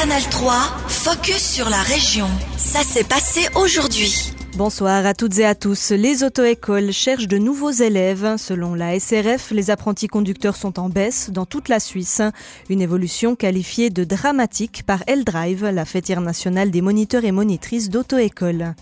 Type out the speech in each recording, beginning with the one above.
Canal 3, focus sur la région. Ça s'est passé aujourd'hui. Bonsoir à toutes et à tous. Les auto-écoles cherchent de nouveaux élèves. Selon la SRF, les apprentis conducteurs sont en baisse dans toute la Suisse. Une évolution qualifiée de dramatique par L-Drive, la fêtière nationale des moniteurs et monitrices d'auto-école.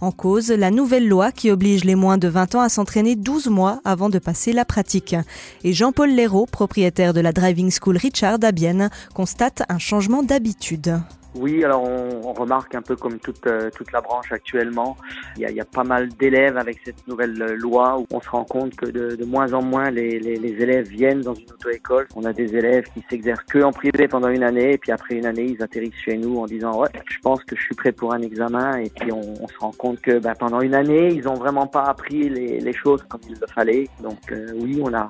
En cause, la nouvelle loi qui oblige les moins de 20 ans à s'entraîner 12 mois avant de passer la pratique. Et Jean-Paul Léraud, propriétaire de la driving school Richard à Bienne, constate un changement d'habitude. Oui, alors on, remarque un peu comme toute, euh, toute la branche actuellement, il y a, il y a pas mal d'élèves avec cette nouvelle euh, loi où on se rend compte que de, de moins en moins les, les, les, élèves viennent dans une auto-école. On a des élèves qui s'exercent que en privé pendant une année et puis après une année ils atterrissent chez nous en disant ouais je pense que je suis prêt pour un examen et puis on, on se rend compte que ben, pendant une année ils ont vraiment pas appris les, les choses comme il le fallait. Donc euh, oui on a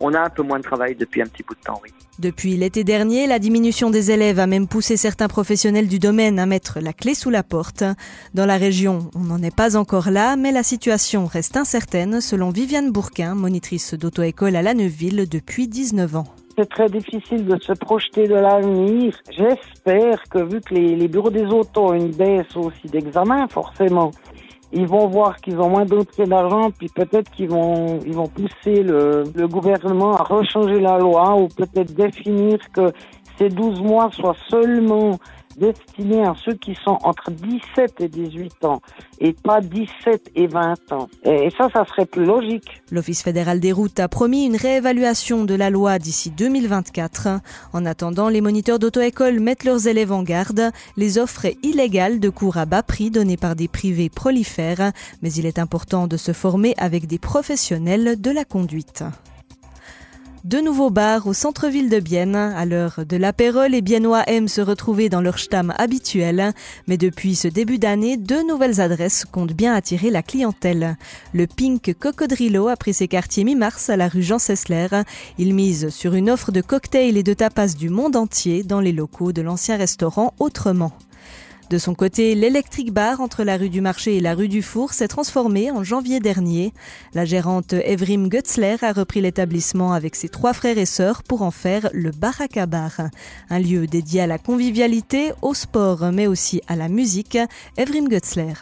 on a un peu moins de travail depuis un petit bout de temps, oui. Depuis l'été dernier, la diminution des élèves a même poussé certains professionnels du domaine à mettre la clé sous la porte. Dans la région, on n'en est pas encore là, mais la situation reste incertaine, selon Viviane Bourquin, monitrice d'auto-école à Neuville depuis 19 ans c'est très difficile de se projeter de l'avenir. J'espère que vu que les, les, bureaux des autos ont une baisse aussi d'examen, forcément, ils vont voir qu'ils ont moins d'entrées d'argent, puis peut-être qu'ils vont, ils vont pousser le, le gouvernement à rechanger la loi ou peut-être définir que ces 12 mois soient seulement destiné à ceux qui sont entre 17 et 18 ans et pas 17 et 20 ans. Et ça, ça serait plus logique. L'Office fédéral des routes a promis une réévaluation de la loi d'ici 2024. En attendant, les moniteurs d'auto-école mettent leurs élèves en garde. Les offres illégales de cours à bas prix données par des privés prolifèrent, mais il est important de se former avec des professionnels de la conduite. De nouveaux bars au centre-ville de Bienne. À l'heure de l'apéro, les Biennois aiment se retrouver dans leur stam habituel. Mais depuis ce début d'année, deux nouvelles adresses comptent bien attirer la clientèle. Le Pink Cocodrilo a pris ses quartiers mi-mars à la rue Jean Sessler. Il mise sur une offre de cocktails et de tapas du monde entier dans les locaux de l'ancien restaurant Autrement. De son côté, l'électrique bar entre la rue du Marché et la rue du Four s'est transformé en janvier dernier. La gérante Evrim Gutzler a repris l'établissement avec ses trois frères et sœurs pour en faire le Baraka Bar, un lieu dédié à la convivialité, au sport mais aussi à la musique. Evrim Gutzler.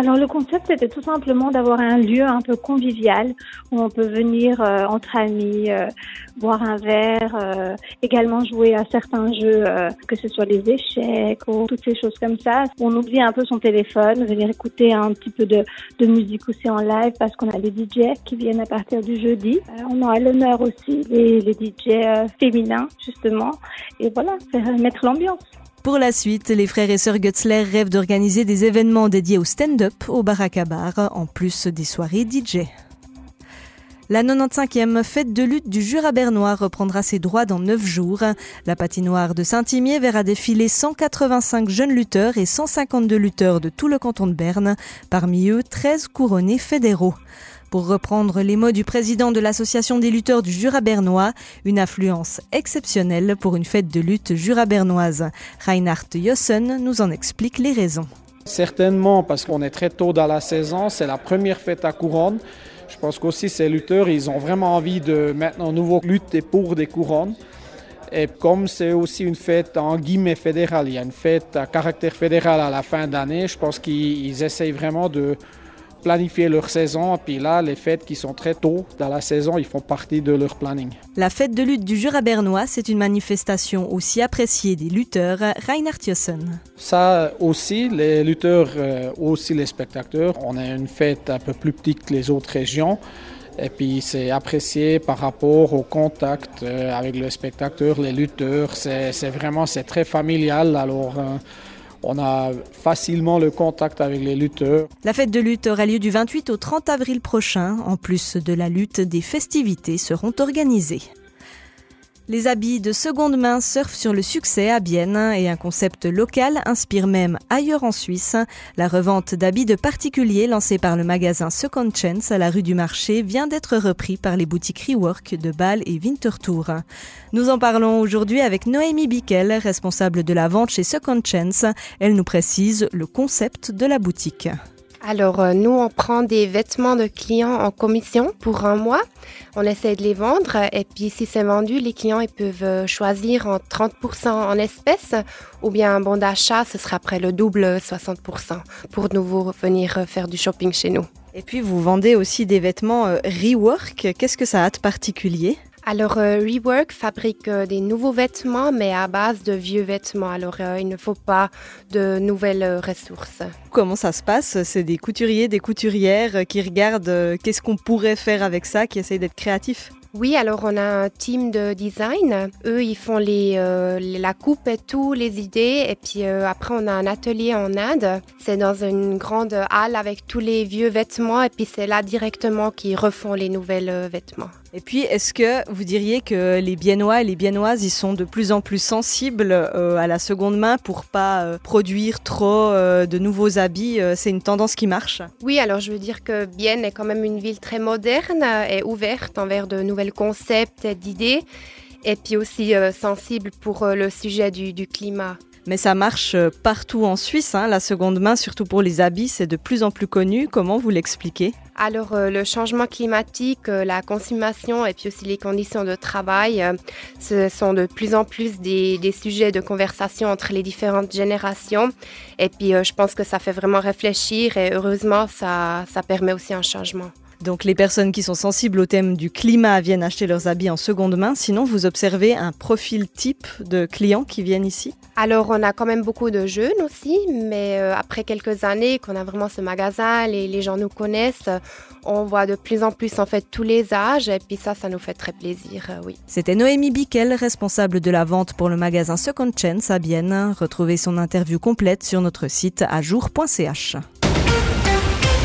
Alors le concept c'était tout simplement d'avoir un lieu un peu convivial où on peut venir euh, entre amis, euh, boire un verre, euh, également jouer à certains jeux, euh, que ce soit les échecs ou toutes ces choses comme ça. On oublie un peu son téléphone, venir écouter un petit peu de, de musique aussi en live parce qu'on a des DJ qui viennent à partir du jeudi. on a l'honneur aussi les, les DJ féminins justement et voilà, faire mettre l'ambiance. Pour la suite, les frères et sœurs Gutzler rêvent d'organiser des événements dédiés au stand-up au Baraka Bar, en plus des soirées DJ. La 95e fête de lutte du Jura bernois reprendra ses droits dans 9 jours. La patinoire de Saint-Imier verra défiler 185 jeunes lutteurs et 152 lutteurs de tout le canton de Berne, parmi eux 13 couronnés fédéraux. Pour reprendre les mots du président de l'association des lutteurs du Jura bernois, une affluence exceptionnelle pour une fête de lutte jura-bernoise. Reinhard Jossen nous en explique les raisons. Certainement parce qu'on est très tôt dans la saison, c'est la première fête à couronne. Je pense qu'aussi ces lutteurs, ils ont vraiment envie de maintenant nouveau lutter pour des couronnes. Et comme c'est aussi une fête en guillemets fédérale, il y a une fête à caractère fédéral à la fin d'année, je pense qu'ils essayent vraiment de planifier leur saison. Puis là, les fêtes qui sont très tôt dans la saison, ils font partie de leur planning. La fête de lutte du Jura bernois, c'est une manifestation aussi appréciée des lutteurs. Reinhard Thyssen. Ça aussi, les lutteurs, euh, aussi les spectateurs. On a une fête un peu plus petite que les autres régions. Et puis c'est apprécié par rapport au contact euh, avec le spectateur, les lutteurs. C'est vraiment c'est très familial. Alors euh, on a facilement le contact avec les lutteurs. La fête de lutte aura lieu du 28 au 30 avril prochain. En plus de la lutte, des festivités seront organisées. Les habits de seconde main surfent sur le succès à Bienne et un concept local inspire même ailleurs en Suisse. La revente d'habits de particuliers lancée par le magasin Second Chance à la rue du Marché vient d'être repris par les boutiques Rework de Bâle et Winterthur. Nous en parlons aujourd'hui avec Noémie Bickel, responsable de la vente chez Second Chance. Elle nous précise le concept de la boutique. Alors, euh, nous, on prend des vêtements de clients en commission pour un mois. On essaie de les vendre et puis si c'est vendu, les clients ils peuvent euh, choisir en 30% en espèces ou bien un bon d'achat, ce sera après le double 60% pour nouveau venir faire du shopping chez nous. Et puis vous vendez aussi des vêtements rework. Qu'est-ce que ça a de particulier? Alors, euh, Rework fabrique euh, des nouveaux vêtements, mais à base de vieux vêtements. Alors, euh, il ne faut pas de nouvelles ressources. Comment ça se passe? C'est des couturiers, des couturières qui regardent qu'est-ce qu'on pourrait faire avec ça, qui essayent d'être créatifs? Oui, alors on a un team de design. Eux, ils font les, la coupe et tout, les idées. Et puis après, on a un atelier en Inde. C'est dans une grande halle avec tous les vieux vêtements. Et puis c'est là directement qu'ils refont les nouvelles vêtements. Et puis, est-ce que vous diriez que les Biennois et les Biennoises, ils sont de plus en plus sensibles euh, à la seconde main pour pas euh, produire trop euh, de nouveaux habits C'est une tendance qui marche? Oui, alors je veux dire que Bienne est quand même une ville très moderne et ouverte envers de nouvelles concepts et d'idées, et puis aussi sensible pour le sujet du climat. Mais ça marche euh, partout en Suisse, hein, la seconde main, surtout pour les habits, c'est de plus en plus connu. Comment vous l'expliquez? Alors euh, le changement climatique, euh, la consommation et puis aussi les conditions de travail, ce sont de plus en plus des, sujets de conversation entre les différentes générations. Et puis je pense que ça fait vraiment réfléchir et heureusement ça, ça permet aussi un changement. Donc les personnes qui sont sensibles au thème du climat viennent acheter leurs habits en seconde main. Sinon, vous observez un profil type de clients qui viennent ici Alors on a quand même beaucoup de jeunes aussi, mais euh, après quelques années qu'on a vraiment ce magasin, les, les, gens nous connaissent, on voit de plus en plus en fait tous les âges et puis ça, ça nous fait très plaisir, euh, oui. C'était Noémie Bickel, responsable de la vente pour le magasin Second Chance à Bienne. Retrouvez son interview complète sur notre site ajour.ch.